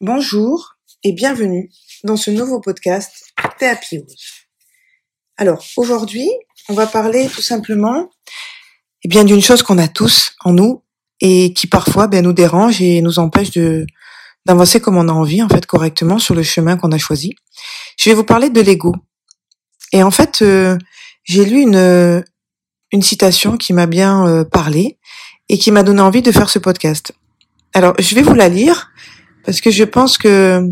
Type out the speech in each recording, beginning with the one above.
Bonjour et bienvenue dans ce nouveau podcast Théapiose. Alors aujourd'hui, on va parler tout simplement eh d'une chose qu'on a tous en nous et qui parfois ben, nous dérange et nous empêche d'avancer comme on a envie en fait correctement sur le chemin qu'on a choisi. Je vais vous parler de l'ego. Et en fait, euh, j'ai lu une une citation qui m'a bien euh, parlé et qui m'a donné envie de faire ce podcast. Alors, je vais vous la lire parce que je pense que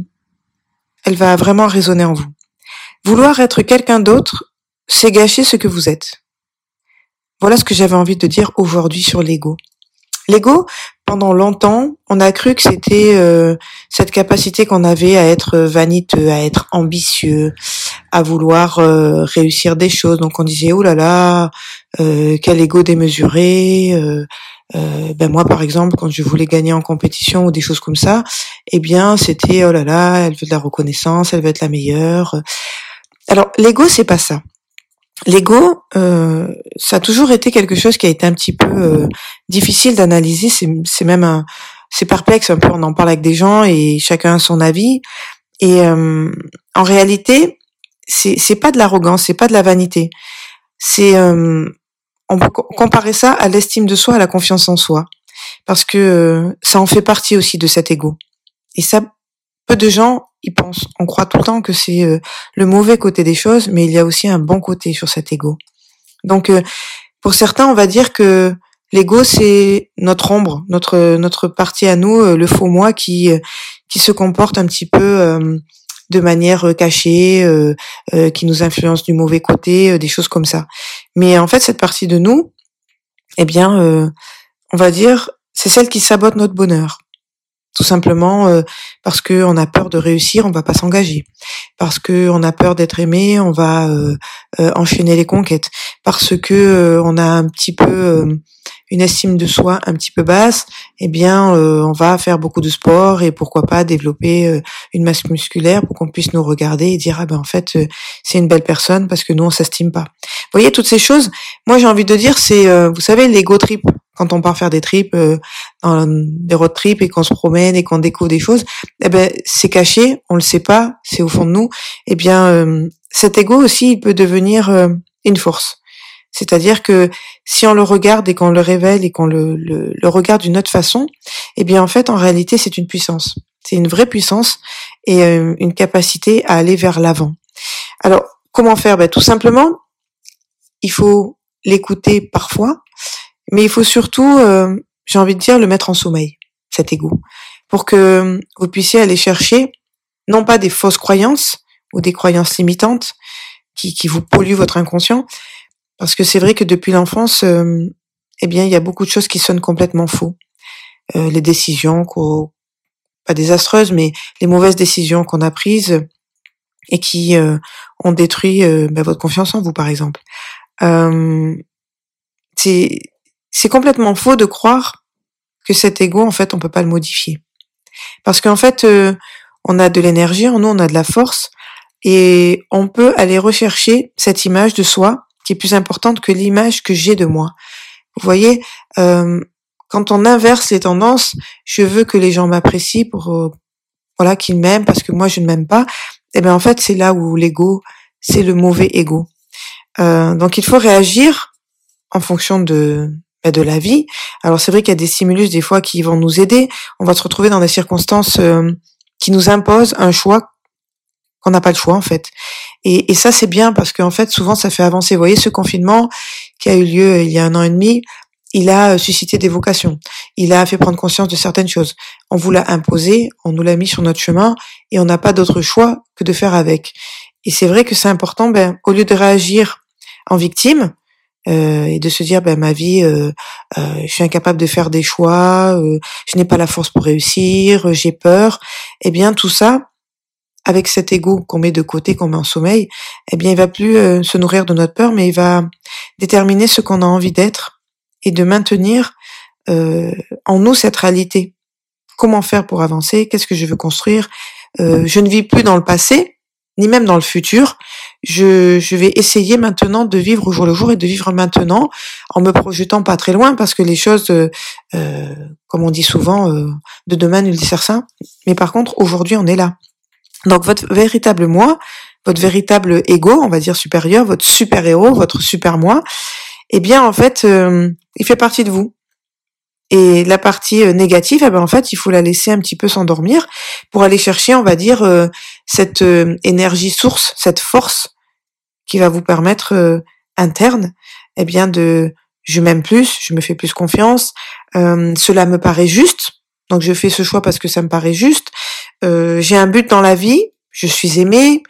elle va vraiment résonner en vous. Vouloir être quelqu'un d'autre, c'est gâcher ce que vous êtes. Voilà ce que j'avais envie de dire aujourd'hui sur l'ego. L'ego, pendant longtemps, on a cru que c'était euh, cette capacité qu'on avait à être vaniteux, à être ambitieux, à vouloir euh, réussir des choses. Donc on disait oh là là, euh, quel ego démesuré. ben moi par exemple, quand je voulais gagner en compétition ou des choses comme ça, eh bien c'était oh là là, elle veut de la reconnaissance, elle veut être la meilleure. Alors l'ego c'est pas ça. L'ego, euh, ça a toujours été quelque chose qui a été un petit peu euh, difficile d'analyser. C'est même un, c'est perplexe un peu. On en parle avec des gens et chacun a son avis. Et euh, en réalité, c'est c'est pas de l'arrogance, c'est pas de la vanité. C'est on peut comparer ça à l'estime de soi, à la confiance en soi, parce que ça en fait partie aussi de cet ego. Et ça, peu de gens y pensent. On croit tout le temps que c'est euh, le mauvais côté des choses, mais il y a aussi un bon côté sur cet ego. Donc, euh, pour certains, on va dire que l'ego c'est notre ombre, notre notre partie à nous, euh, le faux moi qui qui se comporte un petit peu de manière cachée, qui nous influence du mauvais côté, des choses comme ça. Mais en fait, cette partie de nous, eh bien, on va dire, c'est celle qui sabote notre bonheur. Tout simplement euh, parce que on a peur de réussir, on va pas s'engager. Parce que on a peur d'être aimé, on va euh, euh, enchaîner les conquêtes. Parce que on a un petit peu une estime de soi un petit peu basse, eh bien, on va faire beaucoup de sport et pourquoi pas développer une masse musculaire pour qu'on puisse nous regarder et dire ah ben en fait c'est une belle personne parce que nous on s'estime pas. Vous voyez toutes ces choses. Moi j'ai envie de dire c'est vous savez l'ego trip quand on part faire des trips, euh, des road trips et qu'on se promène et qu'on découvre des choses, eh ben c'est caché, on le sait pas, c'est au fond de nous. Eh bien, euh, cet ego aussi, il peut devenir euh, une force. C'est-à-dire que si on le regarde et qu'on le révèle et qu'on le, regarde d'une autre façon, eh bien en fait, en réalité, c'est une puissance. C'est une vraie puissance et une capacité à aller vers l'avant. Alors, comment faire? Ben, Tout simplement, il faut l'écouter parfois, mais il faut surtout, euh, j'ai envie de dire, le mettre en sommeil, cet ego, pour que vous puissiez aller chercher non pas des fausses croyances ou des croyances limitantes qui, qui vous polluent votre inconscient, parce que c'est vrai que depuis l'enfance, euh, eh bien, il y a beaucoup de choses qui sonnent complètement faux. Euh, les décisions, pas désastreuses, mais les mauvaises décisions qu'on a prises et qui euh, ont détruit euh, bah, votre confiance en vous, par exemple. c'est c'est complètement faux de croire que cet ego, en fait, on peut pas le modifier. Parce qu'en fait, euh, on a de l'énergie en nous, on a de la force, et on peut aller rechercher cette image de soi qui est plus importante que l'image que j'ai de moi. Vous voyez, euh, quand on inverse les tendances, je veux que les gens m'apprécient pour euh, voilà qu'ils m'aiment parce que moi je ne m'aime pas. Et eh bien en fait c'est là où l'ego, c'est le mauvais ego. donc il faut réagir en fonction de de la vie. Alors c'est vrai qu'il y a des stimulus des fois qui vont nous aider. On va se retrouver dans des circonstances euh, qui nous imposent un choix qu'on n'a pas le choix en fait. Et, ça c'est bien parce qu'en fait souvent ça fait avancer. Vous voyez ce confinement qui a eu lieu euh, il y a un an et demi, il a euh, suscité des vocations. Il a fait prendre conscience de certaines choses. On vous l'a imposé, on nous l'a mis sur notre chemin et on n'a pas d'autre choix que de faire avec. Et c'est vrai que c'est important, ben, au lieu de réagir en victime, euh, et de se dire ben ma vie euh, euh, je suis incapable de faire des choix je n'ai pas la force pour réussir j'ai peur. Eh bien tout ça avec cet ego qu'on met de côté qu'on met en sommeil eh bien il va plus se nourrir de notre peur mais il va déterminer ce qu'on a envie d'être et de maintenir en nous cette réalité. Comment faire pour avancer? Qu'est-ce que je veux construire? Je ne vis plus dans le passé ni même dans le futur. Je, vais essayer maintenant de vivre au jour le jour et de vivre maintenant en me projetant pas très loin parce que les choses, euh, euh comme on dit souvent, euh, de demain nul certain. Mais par contre, aujourd'hui, on est là. Donc votre véritable moi, votre véritable ego, on va dire supérieur, votre super héros, votre super moi, eh bien en fait, il fait partie de vous. Et la partie euh, négative, eh ben en fait, il faut la laisser un petit peu s'endormir pour aller chercher, on va dire, euh, cette euh, énergie source, cette force qui va vous permettre interne, eh bien de je m'aime plus, je me fais plus confiance, cela me paraît juste, donc je fais ce choix parce que ça me paraît juste. j'ai un but dans la vie, je suis aimée,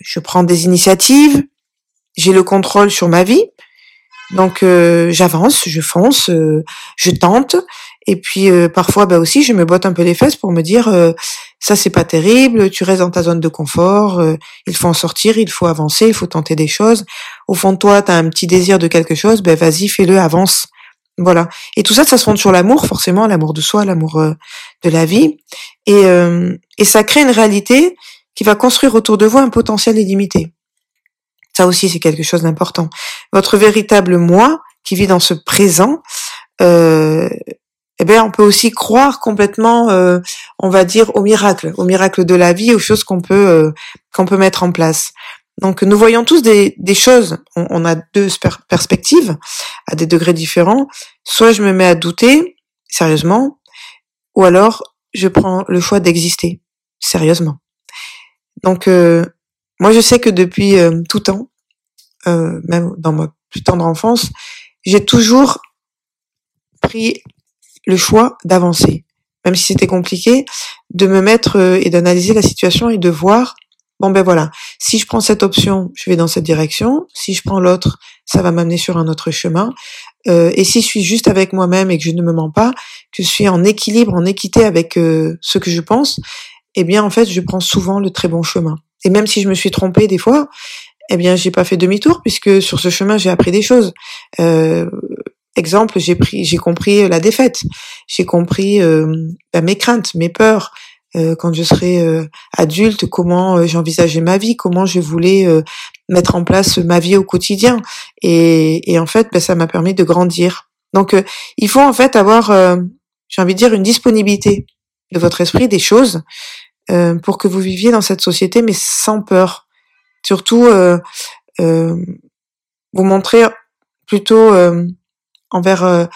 je prends des initiatives, j'ai le contrôle sur ma vie. Donc euh, j'avance, je fonce, euh, je tente, et puis euh, parfois bah aussi je me botte un peu les fesses pour me dire ça c'est pas terrible, tu restes dans ta zone de confort, il faut en sortir, il faut avancer, il faut tenter des choses. Au fond de toi, tu as un petit désir de quelque chose, ben vas-y, fais-le, avance. Voilà. Et tout ça, ça se fonde sur l'amour, forcément, l'amour de soi, l'amour de la vie, et et ça crée une réalité qui va construire autour de vous un potentiel illimité. Ça aussi, c'est quelque chose d'important. Votre véritable moi, qui vit dans ce présent, euh, eh bien, on peut aussi croire complètement, euh, on va dire, au miracle, au miracle de la vie, aux choses qu'on peut euh, qu'on peut mettre en place. Donc, nous voyons tous des, des choses. On, a deux perspectives à des degrés différents. Soit je me mets à douter sérieusement, ou alors je prends le choix d'exister sérieusement. Donc, euh, moi, je sais que depuis euh, tout temps, euh, même dans ma plus tendre enfance, j'ai toujours pris le choix d'avancer, même si c'était compliqué, de me mettre euh, et d'analyser la situation et de voir, bon ben voilà, si je prends cette option, je vais dans cette direction, si je prends l'autre, ça va m'amener sur un autre chemin, euh, et si je suis juste avec moi-même et que je ne me mens pas, que je suis en équilibre, en équité avec euh, ce que je pense, eh bien en fait je prends souvent le très bon chemin. Et même si je me suis trompée des fois, eh bien j'ai pas fait demi-tour puisque sur ce chemin j'ai appris des choses. Euh, exemple, j'ai pris, j'ai compris la défaite, j'ai compris euh, bah, mes craintes, mes peurs. Euh, quand je serai euh, adulte, comment euh, j'envisageais ma vie, comment je voulais mettre en place ma vie au quotidien. Et, et en fait, bah, ça m'a permis de grandir. Donc, il faut en fait avoir, j'ai envie de dire, une disponibilité de votre esprit, des choses, pour que vous viviez dans cette société, mais sans peur, surtout euh, euh, vous montrer plutôt euh, envers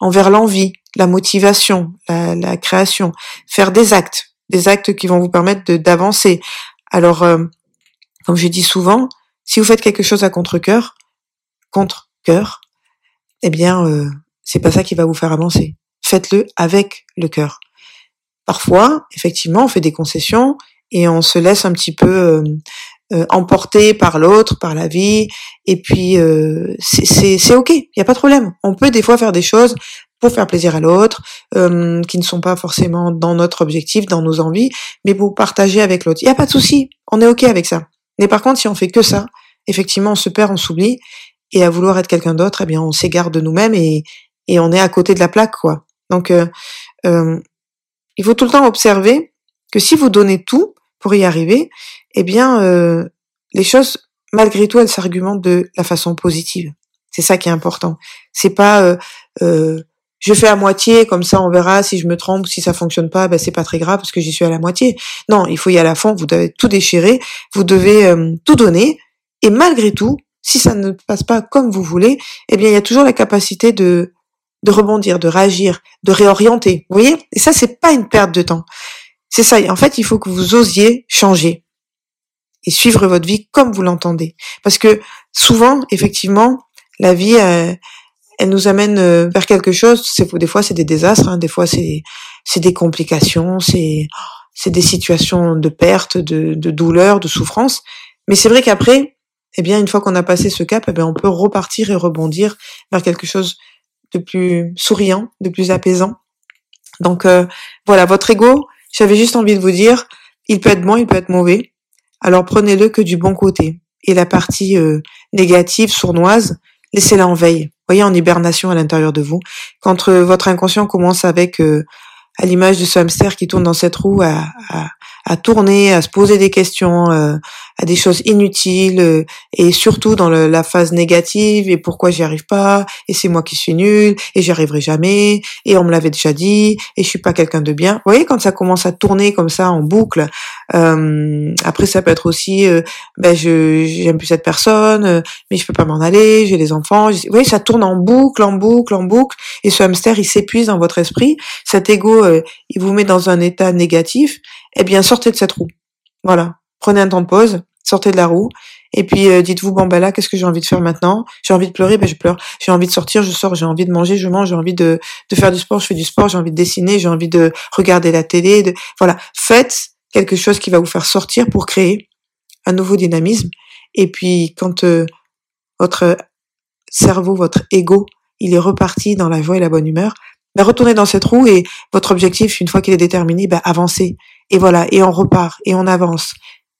envers l'envie, la motivation, la, la, création, faire des actes, des actes qui vont vous permettre d'avancer. Alors, comme je dis souvent, si vous faites quelque chose à contre-cœur, contre cœur, eh bien, euh, c'est pas ça qui va vous faire avancer. Faites-le avec le cœur. Parfois, effectivement, on fait des concessions et on se laisse un petit peu euh, emporté par l'autre, par la vie, et puis euh, c'est ok, il y a pas de problème. On peut des fois faire des choses pour faire plaisir à l'autre, euh, qui ne sont pas forcément dans notre objectif, dans nos envies, mais pour partager avec l'autre. Il y a pas de souci, on est ok avec ça. Mais par contre, si on fait que ça, effectivement, on se perd, on s'oublie, et à vouloir être quelqu'un d'autre, eh bien, on s'égare de nous-mêmes et, et on est à côté de la plaque, quoi. Donc, euh, euh, il faut tout le temps observer que si vous donnez tout pour y arriver, eh bien, euh, les choses, malgré tout, elles s'argumentent de la façon positive. C'est ça qui est important. C'est pas euh, euh, je fais à moitié, comme ça on verra si je me trompe, si ça fonctionne pas, ben c'est pas très grave parce que j'y suis à la moitié. Non, il faut y aller à fond. Vous devez tout déchirer, vous devez tout donner, et malgré tout, si ça ne passe pas comme vous voulez, eh bien il y a toujours la capacité de de rebondir, de réagir, de réorienter. Vous voyez? Et ça c'est pas une perte de temps. C'est ça. En fait, il faut que vous osiez changer et suivre votre vie comme vous l'entendez. Parce que souvent, effectivement, la vie, euh, elle nous amène euh, vers quelque chose. Des fois c'est des désastres, hein, des fois c'est des complications, c'est c'est des situations de perte, de, de douleur, de souffrance. Mais c'est vrai qu'après, eh bien, une fois qu'on a passé ce cap, eh bien, on peut repartir et rebondir vers quelque chose de plus souriant, de plus apaisant. Donc euh, voilà, votre ego, j'avais juste envie de vous dire, il peut être bon, il peut être mauvais alors prenez-le que du bon côté. Et la partie euh, négative, sournoise, laissez-la en veille. Voyez en hibernation à l'intérieur de vous. Quand euh, votre inconscient commence avec, euh, à l'image de ce hamster qui tourne dans cette roue, à, à, tourner, à se poser des questions, à des choses inutiles euh, et surtout dans la phase négative et pourquoi j'y arrive pas et c'est moi qui suis nul et j'y arriverai jamais et on me l'avait déjà dit et je suis pas quelqu'un de bien. Vous voyez quand ça commence à tourner comme ça en boucle. Euh, après ça peut être aussi euh, ben je j'aime plus cette personne mais je peux pas m'en aller, j'ai des enfants. Vous voyez ça tourne en boucle, en boucle, en boucle et ce hamster il s'épuise dans votre esprit. Cet ego il vous met dans un état négatif. Eh bien sortez de cette roue. Voilà prenez un temps de pause, sortez de la roue, et puis euh, dites-vous bon ben là qu'est-ce que j'ai envie de faire maintenant? J'ai envie de pleurer, ben je pleure. J'ai envie de sortir, je sors. J'ai envie de manger, je mange. J'ai envie de, de faire du sport, je fais du sport. J'ai envie de dessiner, j'ai envie de regarder la télé. De... Voilà, faites quelque chose qui va vous faire sortir pour créer un nouveau dynamisme. Et puis quand euh, votre cerveau, votre ego, il est reparti dans la joie et la bonne humeur, ben retournez dans cette roue et votre objectif, une fois qu'il est déterminé, ben avancez. Et voilà, et on repart, et on avance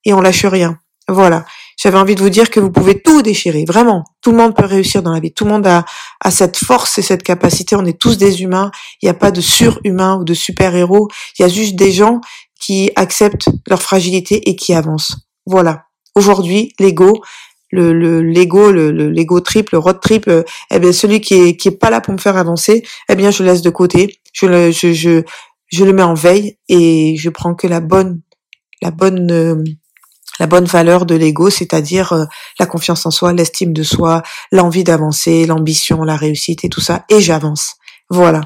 et on lâche rien. Voilà. J'avais envie de vous dire que vous pouvez tout déchirer, vraiment. Tout le monde peut réussir dans la vie. Tout le monde a, a cette force et cette capacité. On est tous des humains. Il n'y a pas de surhumains ou de super-héros. Il y a juste des gens qui acceptent leur fragilité et qui avancent. Voilà. Aujourd'hui, l'ego, le l'ego, le, l'ego trip, le road trip, eh bien celui qui est qui est pas là pour me faire avancer, eh bien je laisse de côté. Je le je je je le mets en veille et je prends que la bonne la bonne euh, la bonne valeur de l'ego, c'est-à-dire euh, la confiance en soi, l'estime de soi, l'envie d'avancer, l'ambition, la réussite et tout ça, et j'avance. Voilà.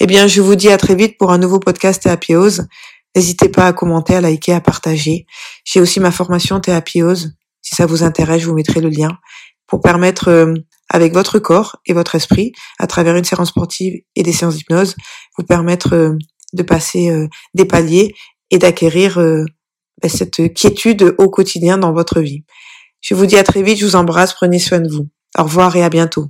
Eh bien, je vous dis à très vite pour un nouveau podcast Théapiose. N'hésitez pas à commenter, à liker, à partager. J'ai aussi ma formation Théapiose. Si ça vous intéresse, je vous mettrai le lien pour permettre, euh, avec votre corps et votre esprit, à travers une séance sportive et des séances d'hypnose, vous permettre euh, de passer des paliers et d'acquérir cette quiétude au quotidien dans votre vie. Je vous dis à très vite, je vous embrasse, prenez soin de vous. Au revoir et à bientôt.